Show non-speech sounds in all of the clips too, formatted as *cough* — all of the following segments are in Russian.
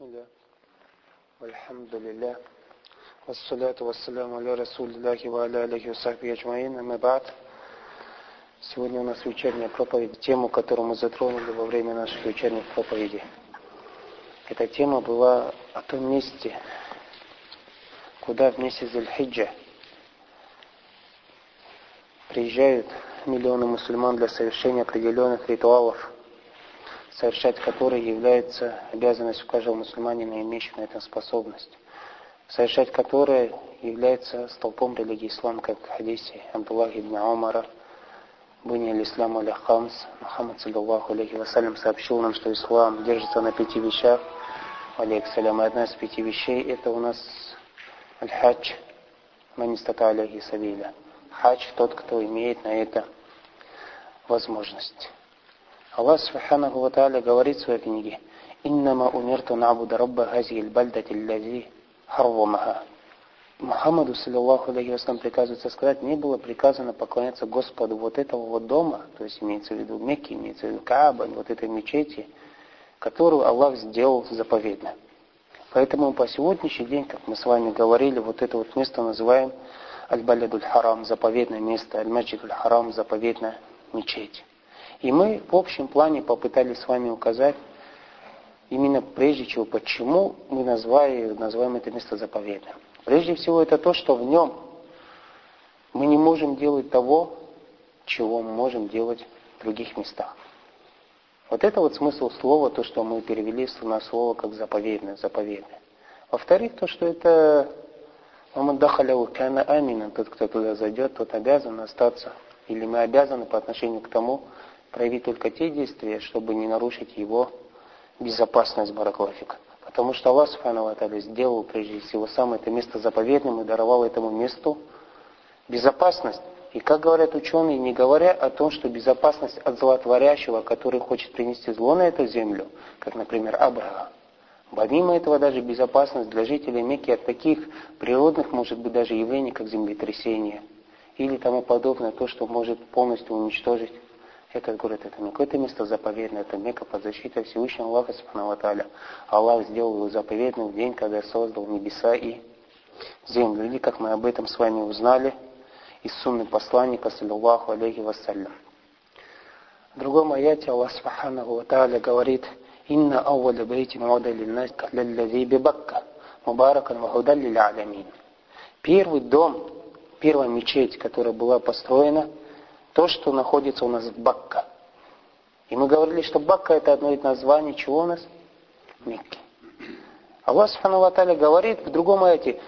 بسم الله والحمد لله والصلاة والسلام على رسول الله وعلى آله وصحبه أجمعين أما بعد Сегодня у нас вечерняя проповедь, тему, которую мы затронули во время наших вечерних проповедей. Эта тема была о том месте, куда в месяц Зельхиджа приезжают миллионы мусульман для совершения определенных ритуалов, – совершать которые является обязанностью каждого мусульманина, имеющего на этом способность. Совершать которые является столпом религии ислам, как в хадисе Абдуллах ибн Умара, Буни аль-Ислам аля хамс, Мухаммад саллаллаху алейхи вассалям сообщил нам, что ислам держится на пяти вещах. Алейхи салям, одна из пяти вещей это у нас аль-хадж, манистата алейхи сабиля. Хадж тот, кто имеет на это возможность. Аллах Субханаху Ва Тааля говорит в своей книге, «Иннама умирту набуда рабба хази бальдати лази харвамаха». Мухаммаду, саллиллаху алейхи вассалам, приказывается сказать, не было приказано поклоняться Господу вот этого вот дома, то есть имеется в виду Мекки, имеется в виду Кааба, вот этой мечети, которую Аллах сделал заповедно. Поэтому по сегодняшний день, как мы с вами говорили, вот это вот место называем Аль-Балядуль Харам, заповедное место, Аль-Маджидуль Харам, заповедная мечеть. И мы в общем плане попытались с вами указать, именно прежде чего, почему мы назвали, называем это место заповедным. Прежде всего это то, что в нем мы не можем делать того, чего мы можем делать в других местах. Вот это вот смысл слова, то, что мы перевели на слово как заповедное, заповедное. Во-вторых, то, что это Мамадахаляу кана амина, тот, кто туда зайдет, тот обязан остаться. Или мы обязаны по отношению к тому проявить только те действия, чтобы не нарушить его безопасность бараклафика. Потому что Аллах Субхану сделал прежде всего сам это место заповедным и даровал этому месту безопасность. И как говорят ученые, не говоря о том, что безопасность от злотворящего, который хочет принести зло на эту землю, как, например, Абрахам, Помимо этого даже безопасность для жителей Мекки от таких природных, может быть, даже явлений, как землетрясение или тому подобное, то, что может полностью уничтожить этот город это не какое-то место заповедное, это Мека под защитой Всевышнего Аллаха Субхану Аллах сделал его заповедным в день, когда создал небеса и землю. Или, как мы об этом с вами узнали, из сунны посланника, саллиллаху алейхи вассалям. В другом аяте Аллах Субхану Тааля говорит, «Инна ауаля бейтин уада линнас лаллази бибакка, мубаракан вахудан лил'алямин». Первый дом, первая мечеть, которая была построена – то, что находится у нас в Бакка. И мы говорили, что Бакка это одно из названий чего у нас? Мекки. Аллах Субхану Ва говорит в другом аяте.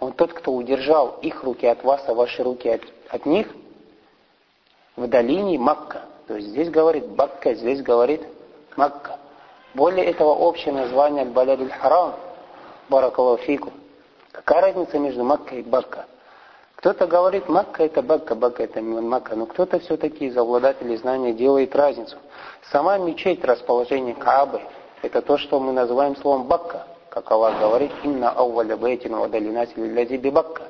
Он тот, кто удержал их руки от вас, а ваши руки от, от них – в долине Макка. То есть здесь говорит Бакка, здесь говорит Макка. Более этого общее название Аль-Балядуль Харам, Баракалафику. Какая разница между Макка и Бакка? Кто-то говорит, Макка это Бакка, Бакка это Макка, но кто-то все-таки из обладателей знания делает разницу. Сама мечеть, расположение Каабы, это то, что мы называем словом Бакка. Как Аллах говорит, «Инна ауваля бейтин вадалинати лиллязи Бакка».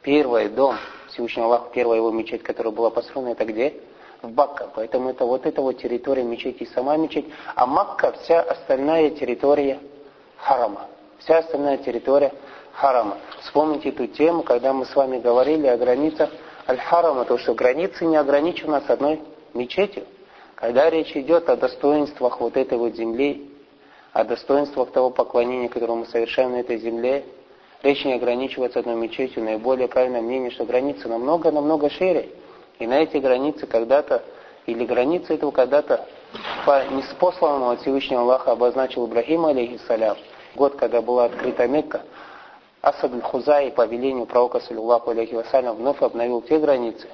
Первый дом, Всевышний Аллах, первая его мечеть, которая была построена, это где? В Бакка. Поэтому это вот эта вот территория мечети, сама мечеть. А Макка вся остальная территория харама. Вся остальная территория харама. Вспомните эту тему, когда мы с вами говорили о границах Аль-Харама, то, что границы не ограничены с одной мечетью. Когда речь идет о достоинствах вот этой вот земли, о достоинствах того поклонения, которое мы совершаем на этой земле, Речь не ограничивается одной мечетью. Наиболее правильное мнение, что границы намного-намного шире. И на эти границы когда-то, или границы этого когда-то по неспосланному от Всевышнего Аллаха обозначил Ибрахим, алейхиссалям, год, когда была открыта Мекка, Асад Хузай по велению пророка, саллиллаху алейхи вассалям, вновь обновил те границы,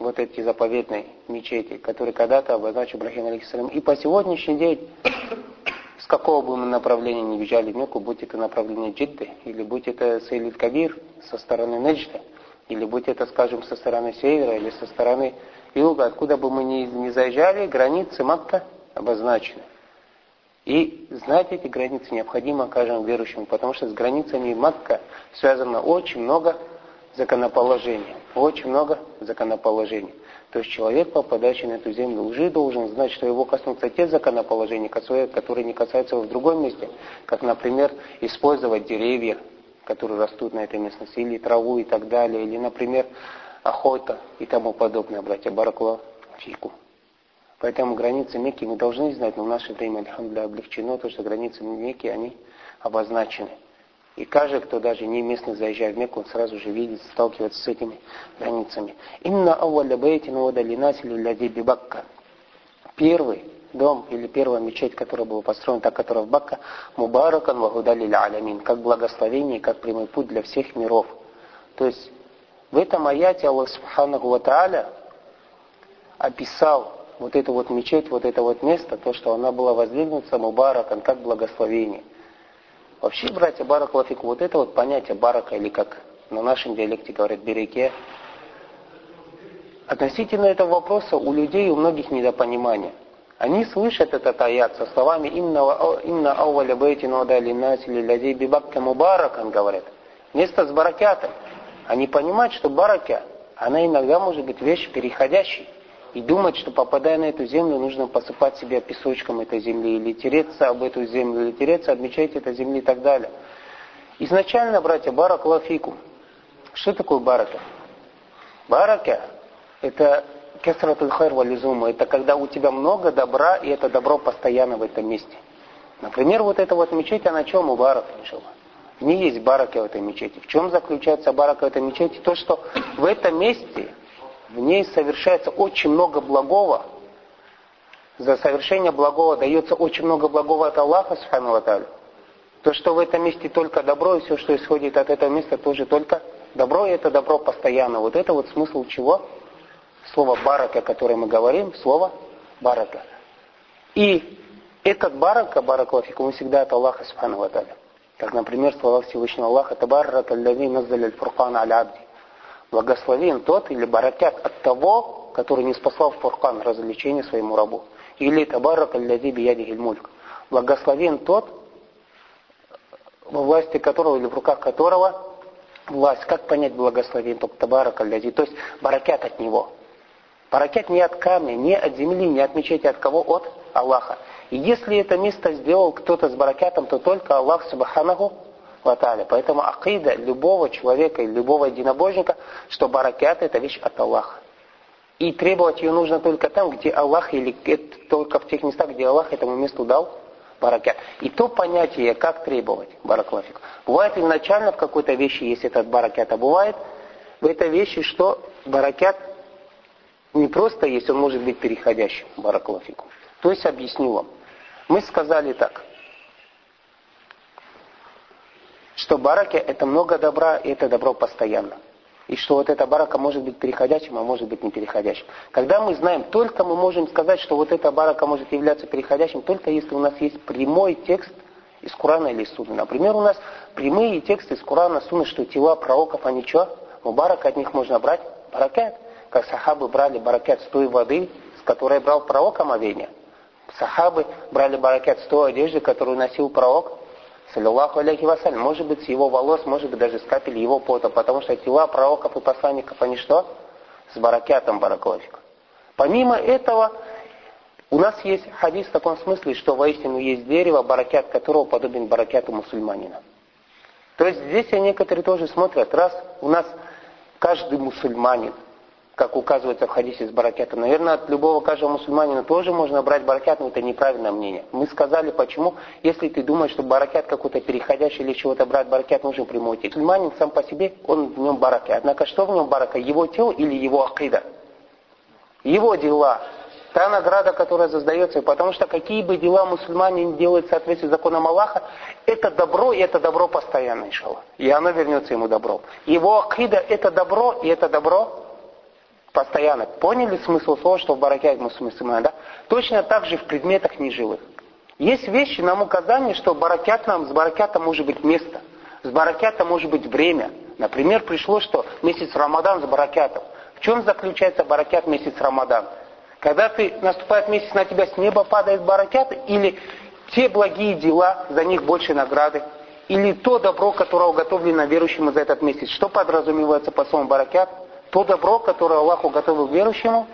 вот эти заповедные мечети, которые когда-то обозначил Ибрахим, алейхиссалям. И по сегодняшний день *coughs* с какого бы мы направления не въезжали в Мекку, будь это направление Джидды, или будь это Сейлит Кабир со стороны Неджда, или будь это, скажем, со стороны севера, или со стороны юга, откуда бы мы ни, ни заезжали, границы Макка обозначены. И знать эти границы необходимо каждому верующему, потому что с границами Макка связано очень много законоположений. Очень много законоположений. То есть человек, попадающий на эту землю, уже должен знать, что его коснутся те законоположения, которые не касаются его в другом месте. Как, например, использовать деревья, которые растут на этой местности, или траву и так далее, или, например, охота и тому подобное, братья Баракула Фику. Поэтому границы Мекки мы должны знать, но в наше время, альхамдуля, облегчено то, что границы Мекки, они обозначены. И каждый, кто даже не местный заезжает в Мекку, он сразу же видит, сталкивается с этими границами. Инна ауаля бейтин уадали насили ляди бибакка. Первый дом или первая мечеть, которая была построена, та, которая в Бакка, мубаракан вагудали алямин, как благословение, как прямой путь для всех миров. То есть в этом аяте Аллах Субханаху Ва описал вот эту вот мечеть, вот это вот место, то, что она была воздвигнута мубаракан, как благословение. Вообще, братья, баракалафику, вот это вот понятие барака, или как на нашем диалекте говорят береке, относительно этого вопроса у людей, у многих недопонимание. Они слышат этот аят со словами «Инна ауаля бейти нода линнати лилядей бибакка мубаракан» говорят. Вместо с баракятом. Они понимают, что барака, она иногда может быть вещь переходящей и думать, что попадая на эту землю, нужно посыпать себя песочком этой земли, или тереться об эту землю, или тереться об мечети этой земли и так далее. Изначально, братья, барак лафику. Что такое барака? Барака – это кесратуль хайр вализума. Это когда у тебя много добра, и это добро постоянно в этом месте. Например, вот эта вот мечеть, она чем у барак, иншаллах? В ней есть барака в этой мечети. В чем заключается барака в этой мечети? То, что в этом месте в ней совершается очень много благого. За совершение благого дается очень много благого от Аллаха, Субхану То, что в этом месте только добро, и все, что исходит от этого места, тоже только добро, и это добро постоянно. Вот это вот смысл чего? Слово барака, которое мы говорим, слово барака. И этот барака, баракалафику, мы всегда от Аллаха, Субхану Как, например, слова Всевышнего Аллаха, «Табаррака аллави наззаля аль-фуркана аль-абди». Благословен тот или баракят от того, который не спасал в фуркан развлечение своему рабу. Или табарак аллади биядихиль мульк. Благословен тот, во власти которого или в руках которого власть. Как понять благословен тот табарак аллади? То есть баракят от него. Баракят не от камня, не от земли, не от мечети, от кого? От Аллаха. И если это место сделал кто-то с баракятом, то только Аллах Субханаху Ваталя. Поэтому акида любого человека и любого единобожника, что баракят это вещь от Аллаха. И требовать ее нужно только там, где Аллах, или только в тех местах, где Аллах этому месту дал баракят. И то понятие, как требовать бараклафик. Бывает изначально в какой-то вещи есть этот баракят, а бывает в этой вещи, что баракят не просто есть, он может быть переходящим бараклафику. То есть объясню вам. Мы сказали так – что бараки это много добра, и это добро постоянно. И что вот эта барака может быть переходящим, а может быть не переходящим. Когда мы знаем, только мы можем сказать, что вот эта барака может являться переходящим, только если у нас есть прямой текст из Корана или из Сунны. Например, у нас прямые тексты из Корана, Сунны, что тела пророков, они что? Мубарак от них можно брать баракет. Как сахабы брали баракет с той воды, с которой брал пророк омовение. Сахабы брали баракет с той одежды, которую носил пророк саллиллаху алейхи вассалям, может быть с его волос, может быть даже с капель его пота, потому что тела пророков и посланников, они что? С баракятом баракловик. Помимо этого, у нас есть хадис в таком смысле, что воистину есть дерево, баракят которого подобен баракяту мусульманина. То есть здесь некоторые тоже смотрят, раз у нас каждый мусульманин как указывается в хадисе с баракетом. Наверное, от любого каждого мусульманина тоже можно брать баракет, но это неправильное мнение. Мы сказали, почему, если ты думаешь, что баракет какой-то переходящий или чего-то брать, баракет нужен прямой текст. Мусульманин сам по себе, он в нем баракет. Однако что в нем барака? Его тело или его акида? Его дела. Та награда, которая создается. Потому что какие бы дела мусульмане не делают в соответствии с законом Аллаха, это добро, и это добро постоянно, иншаллах. И оно вернется ему добром. Его акида это добро, и это добро постоянно. Поняли смысл слова, что в баракят мусульман, да? Точно так же в предметах неживых. Есть вещи, нам указание, что баракят нам, с баракятом может быть место, с баракятом может быть время. Например, пришло, что месяц Рамадан с баракятом. В чем заключается баракят месяц Рамадан? Когда ты наступает месяц, на тебя с неба падает баракят, или те благие дела, за них больше награды, или то добро, которое уготовлено верующему за этот месяц. Что подразумевается по слову баракят? То добро, которое Аллах уготовил верующему,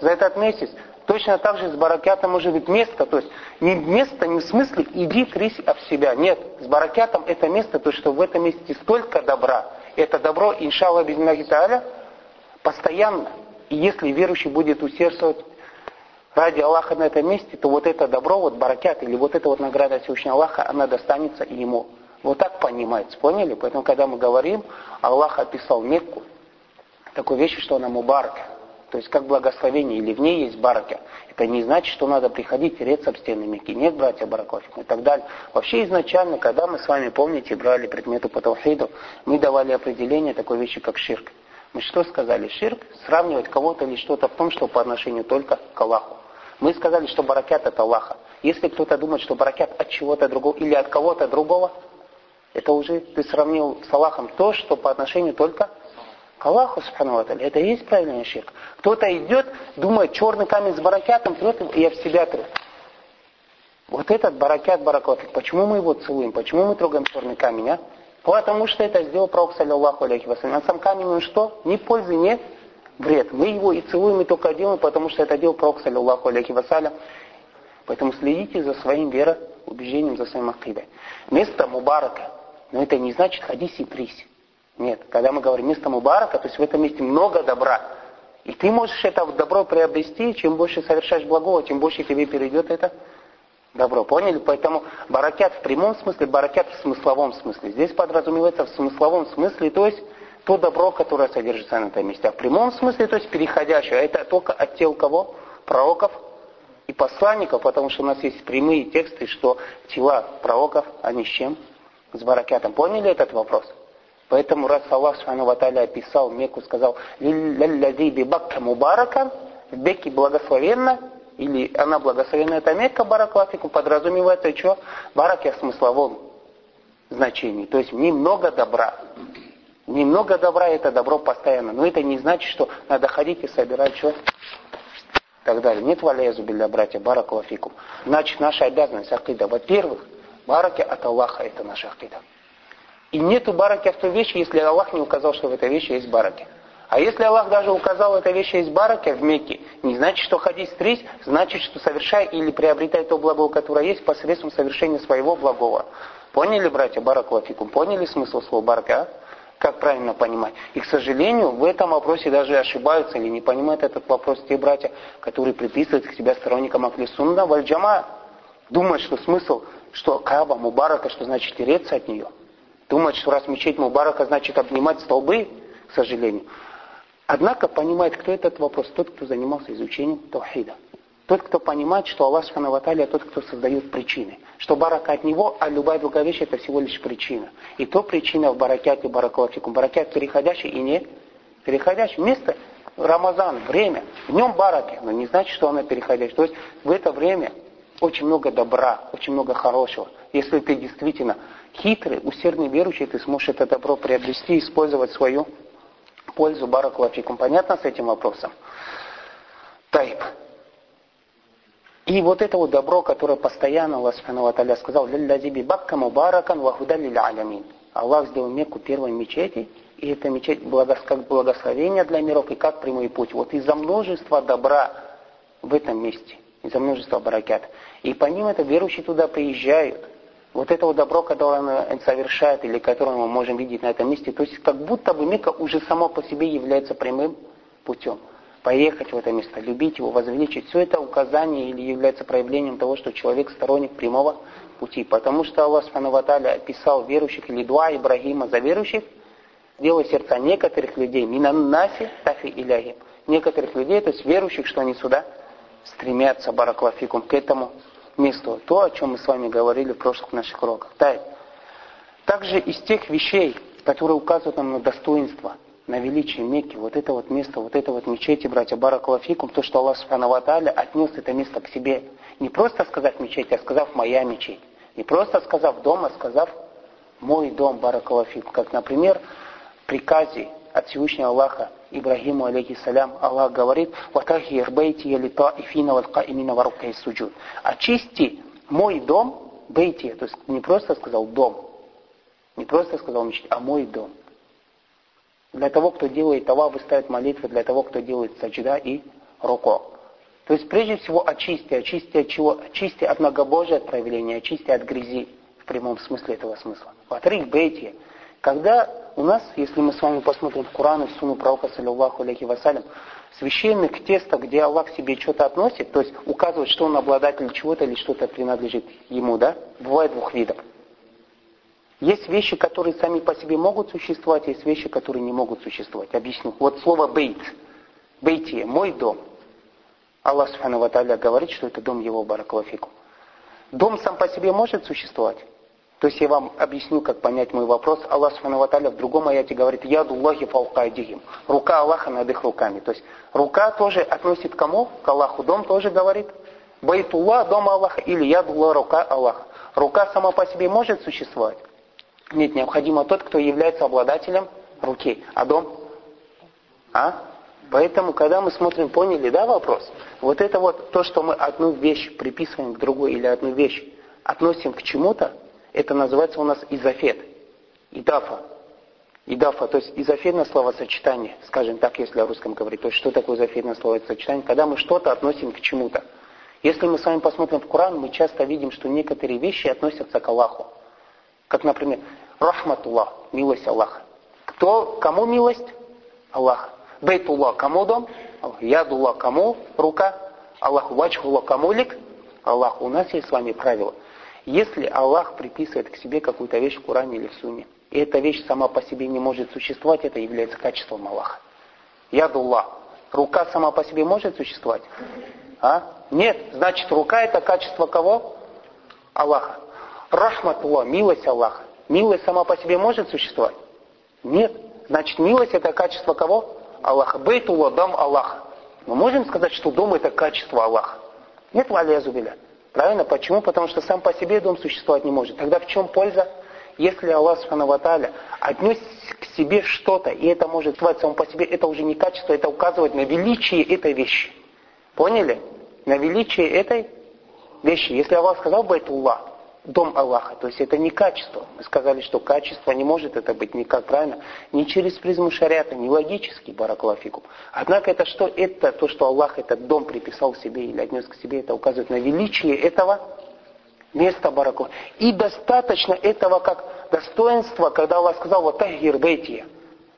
за этот месяц. Точно так же с баракятом может быть место, то есть не место не в смысле иди трись об себя. Нет, с баракятом это место, то что в этом месте столько добра. Это добро, иншаллах, без постоянно. И если верующий будет усердствовать ради Аллаха на этом месте, то вот это добро, вот баракят, или вот эта вот награда Всевышнего Аллаха, она достанется ему. Вот так понимается, поняли? Поэтому, когда мы говорим, Аллах описал Мекку, такой вещи, что она мубарка. То есть как благословение, или в ней есть барака. Это не значит, что надо приходить тереться об стены Мекки. Нет, братья Баракофик и так далее. Вообще изначально, когда мы с вами, помните, брали предметы по Таухиду, мы давали определение такой вещи, как ширк. Мы что сказали? Ширк сравнивать кого-то или что-то в том, что по отношению только к Аллаху. Мы сказали, что баракят от Аллаха. Если кто-то думает, что баракят от чего-то другого или от кого-то другого, это уже ты сравнил с Аллахом то, что по отношению только к Аллаху, субхану Это и есть правильный ширк. Кто-то идет, думает, черный камень с баракятом трет, и я в себя тру. Вот этот баракят, баракат, почему мы его целуем? Почему мы трогаем черный камень, а? Потому что это сделал пророк, саллиллаху алейхи вассалям. А сам камень, он что? Ни пользы, нет вред. Мы его и целуем, и только делаем, потому что это делал пророк, саллиллаху алейхи вассалям. Поэтому следите за своим вероубеждением, за своим акидой. Место Мубарака, но это не значит ходись и трись. Нет, когда мы говорим место Мубарака, то есть в этом месте много добра. И ты можешь это добро приобрести, чем больше совершаешь благого, тем больше тебе перейдет это добро. Поняли? Поэтому баракят в прямом смысле, баракят в смысловом смысле. Здесь подразумевается в смысловом смысле, то есть то добро, которое содержится на этом месте. А в прямом смысле, то есть переходящее, это только от тел кого? Пророков и посланников, потому что у нас есть прямые тексты, что тела пророков, они с чем? С баракятом. Поняли этот вопрос? Поэтому раз Аллах Субхану описал Мекку, сказал, «Лиллади би бакка мубаракан», в Бекке благословенно, или она благословенна, это Мекка, бараклафику, подразумевается что? Бараке в смысловом значении. То есть в ней много добра. Немного добра это добро постоянно. Но это не значит, что надо ходить и собирать что? И так далее. Нет валязу билля, братья, баракалафикум. Значит, наша обязанность акида. Во-первых, бараки от Аллаха это наша акида. И нету бараки в той вещи, если Аллах не указал, что в этой вещи есть бараки. А если Аллах даже указал, этой вещи есть бараки в Мекке, не значит, что ходить стрись, значит, что совершай или приобретай то благо, которое есть посредством совершения своего благого. Поняли, братья, баракалафикум? Поняли смысл слова барака? А? Как правильно понимать? И, к сожалению, в этом вопросе даже ошибаются или не понимают этот вопрос те братья, которые приписывают к себя сторонникам Ахлисунна Вальджама. Думают, что смысл, что Каба Мубарака, что значит тереться от нее. Думают, что раз мечеть Мубарака, значит обнимать столбы, к сожалению. Однако понимает, кто этот вопрос, тот, кто занимался изучением Таухида. Тот, кто понимает, что Аллах Субхану тот, кто создает причины. Что барака от него, а любая другая вещь это всего лишь причина. И то причина в баракяте, баракалафикум. Баракят переходящий и не переходящий. Место Рамазан, время, в нем бараки, но не значит, что оно переходящее. То есть в это время очень много добра, очень много хорошего. Если ты действительно хитрый, усердный верующий, ты сможешь это добро приобрести и использовать свою пользу баракалафикум. Понятно с этим вопросом? Тайп. И вот это вот добро, которое постоянно Аллах Субхану Таля сказал, «Лилладиби бакка мубаракан вахуда алямин». Аллах сделал Мекку первой мечети, и эта мечеть как благословение для миров, и как прямой путь. Вот из-за множества добра в этом месте, из-за множества баракят. И по ним это верующие туда приезжают. Вот это вот добро, которое он совершает, или которое мы можем видеть на этом месте, то есть как будто бы Мекка уже само по себе является прямым путем поехать в это место, любить его, возвеличить. Все это указание или является проявлением того, что человек сторонник прямого пути. Потому что Аллах Субхану описал верующих или дуа Ибрагима за верующих, делая сердца некоторых людей, минаннаси тафи иляхи. Некоторых людей, то есть верующих, что они сюда стремятся, бараклафикум, к этому месту. То, о чем мы с вами говорили в прошлых наших уроках. Также из тех вещей, которые указывают нам на достоинство – на величие Мекки, вот это вот место, вот это вот мечети, братья Баракалафикум, то, что Аллах Субхану отнес это место к себе. Не просто сказав мечеть, а сказав моя мечеть. Не просто сказав дом, а сказав мой дом Баракалафикум. Как, например, в приказе от Всевышнего Аллаха Ибрагиму, алейхиссалям, Аллах говорит, «Ватахир бейти ялита ифина ватка имина варукка суджуд». Очисти мой дом, бейти, то есть не просто сказал дом, не просто сказал мечеть, а мой дом – для того, кто делает таваф и ставит молитвы, для того, кто делает саджда и руку. То есть прежде всего очисти, очисти от чего? Очисти от многобожия, от проявления, очисти от грязи в прямом смысле этого смысла. Ватрик бейти. Когда у нас, если мы с вами посмотрим в Коран и в Суну пророка, саллиллаху алейхи вассалям, священных текстов, где Аллах себе что-то относит, то есть указывает, что он обладатель чего-то или что-то принадлежит ему, да, бывает двух видов. Есть вещи, которые сами по себе могут существовать, есть вещи, которые не могут существовать. Объясню. Вот слово бейт. Бейти, мой дом. Аллах Субхану Ва говорит, что это дом его баракалафику. Дом сам по себе может существовать? То есть я вам объясню, как понять мой вопрос. Аллах Субхану в другом аяте говорит, яду Аллахи фалкайдихим. Рука Аллаха над их руками. То есть рука тоже относит к кому? К Аллаху. Дом тоже говорит. Байтуллах, дом Аллаха, или ядуллах, рука Аллаха. Рука сама по себе может существовать? Нет, необходимо тот, кто является обладателем руки. А дом? А? Поэтому, когда мы смотрим, поняли, да, вопрос? Вот это вот то, что мы одну вещь приписываем к другой или одну вещь относим к чему-то, это называется у нас изофет. Идафа. Идафа, то есть изофетное словосочетание, скажем так, если о русском говорить. То есть что такое изофетное словосочетание? Когда мы что-то относим к чему-то. Если мы с вами посмотрим в Коран, мы часто видим, что некоторые вещи относятся к Аллаху. Как, например, рахматуллах, милость Аллаха. Кто, кому милость? Аллах. Бейтуллах, кому дом? Ядуллах, кому рука? Аллах, вачхуллах, кому лик? Аллах. У нас есть с вами правило. Если Аллах приписывает к себе какую-то вещь в Коране или в Суне, и эта вещь сама по себе не может существовать, это является качеством Аллаха. Ядуллах. Рука сама по себе может существовать? А? Нет. Значит, рука это качество кого? Аллаха. Рахматуллах, милость Аллаха. Милость сама по себе может существовать? Нет. Значит, милость это качество кого? Аллаха. Бейтуллах, дом Аллаха. Мы можем сказать, что дом это качество Аллаха? Нет, валязубиля. Правильно? Почему? Потому что сам по себе дом существовать не может. Тогда в чем польза? Если Аллах Субхану отнес к себе что-то, и это может существовать само по себе, это уже не качество, это указывает на величие этой вещи. Поняли? На величие этой вещи. Если Аллах сказал Байтуллах, дом Аллаха. То есть это не качество. Мы сказали, что качество не может это быть никак, правильно? Не через призму шариата, не логически, баракулафику. Однако это что? Это то, что Аллах этот дом приписал себе или отнес к себе, это указывает на величие этого места баракулафику. И достаточно этого как достоинства, когда Аллах сказал, вот тахир бейтия,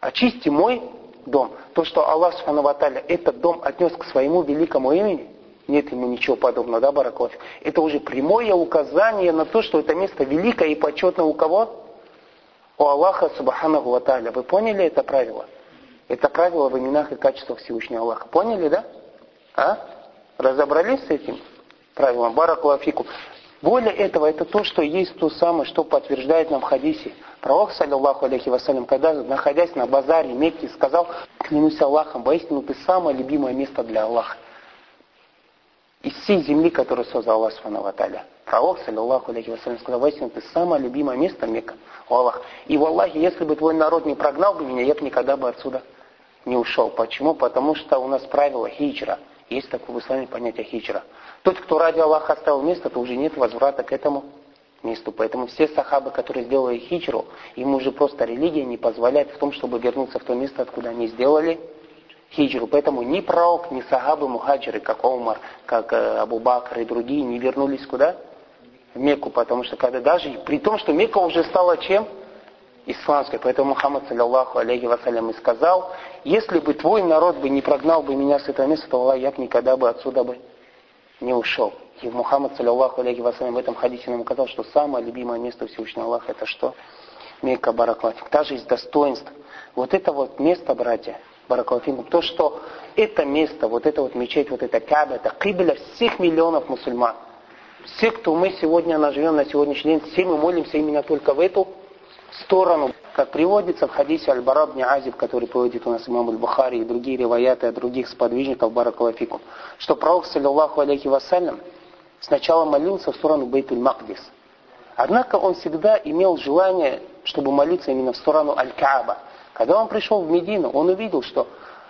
очисти мой дом. То, что Аллах, Субхану этот дом отнес к своему великому имени – нет ему ничего подобного, да, Бараков? Это уже прямое указание на то, что это место великое и почетное у кого? У Аллаха Субханаху Ва Вы поняли это правило? Это правило в именах и качествах Всевышнего Аллаха. Поняли, да? А? Разобрались с этим правилом? Баракулафику. Более этого, это то, что есть то самое, что подтверждает нам в хадисе. Пророк, саллиллаху алейхи вассалям, когда, находясь на базаре Мекки, сказал, клянусь Аллахом, воистину ты самое любимое место для Аллаха из всей земли, которую создал Аллах Субхану Ваталя. Пророк, саллиллаху алейхи вассалям, сказал, воистину, ты самое любимое место Мекка, у Аллаха. И в Аллахе, если бы твой народ не прогнал бы меня, я бы никогда бы отсюда не ушел. Почему? Потому что у нас правило хиджра. Есть такое в исламе понятие хиджра. Тот, кто ради Аллаха оставил место, то уже нет возврата к этому месту. Поэтому все сахабы, которые сделали хиджру, им уже просто религия не позволяет в том, чтобы вернуться в то место, откуда они сделали хиджру. Поэтому ни пророк, ни сахабы мухаджиры, как Омар, как э, Абу Бакр и другие, не вернулись куда? В Мекку, потому что когда даже, при том, что Мекка уже стала чем? Исламской. Поэтому Мухаммад, саллиллаху алейхи вассалям, и сказал, если бы твой народ бы не прогнал бы меня с этого места, то Аллах, я бы никогда бы отсюда бы не ушел. И Мухаммад, саллиллаху алейхи вассалям, в этом хадисе нам указал, что самое любимое место Всевышнего Аллаха, это что? Мекка Бараклатик. Даже из достоинств. Вот это вот место, братья, Баракалфингум, то, что это место, вот это вот мечеть, вот это Каба, это кибля всех миллионов мусульман. Все, кто мы сегодня живем на сегодняшний день, все мы молимся именно только в эту сторону. Как приводится в хадисе Аль-Бараб Азиб, который приводит у нас имам Аль-Бухари и другие реваяты от других сподвижников Баракалафику, что пророк, саллиллаху алейхи вассалям, сначала молился в сторону Бейтуль-Магдис. Однако он всегда имел желание, чтобы молиться именно в сторону Аль-Кааба. Когда он пришел в Медину, он увидел, что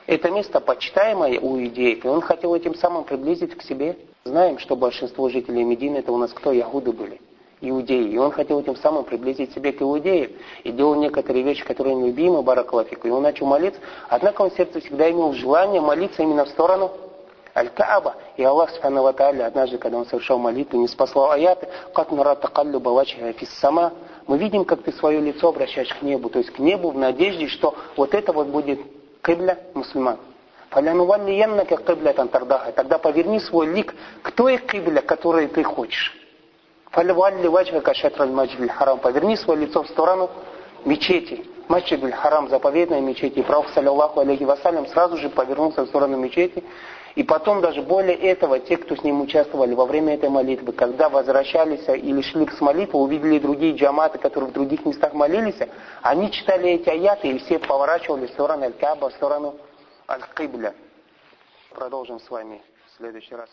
это место почитаемое у иудеев, и он хотел этим самым приблизить к себе. Знаем, что большинство жителей Медины, это у нас кто? Ягуды были, иудеи. И он хотел этим самым приблизить себе к иудеям. И делал некоторые вещи, которые любимы, Бараклафику. И он начал молиться. Однако он в сердце всегда имел желание молиться именно в сторону Аль-Кааба. И Аллах Субхану Ва однажды, когда он совершал молитву, не спасал аяты, «Кат нара такаллю балачиха фис сама». Мы видим, как ты свое лицо обращаешь к небу, то есть к небу в надежде, что вот это вот будет кибля мусульман. «Фалянуваллияннака кибля тардаха». Тогда поверни свой лик к той кибля, которую ты хочешь. «Фалявалли ваджха шатраль маджидиль харам». Поверни свое лицо в сторону мечети. Маджидиль харам, заповедная мечеть. И Пророк, саллиллаху алейхи вассалям, сразу же повернулся в сторону мечети. И потом даже более этого, те, кто с ним участвовали во время этой молитвы, когда возвращались или шли с молитвы, увидели другие джаматы, которые в других местах молились, они читали эти аяты и все поворачивали в сторону Аль-Каба, в сторону Аль-Кибля. Продолжим с вами в следующий раз.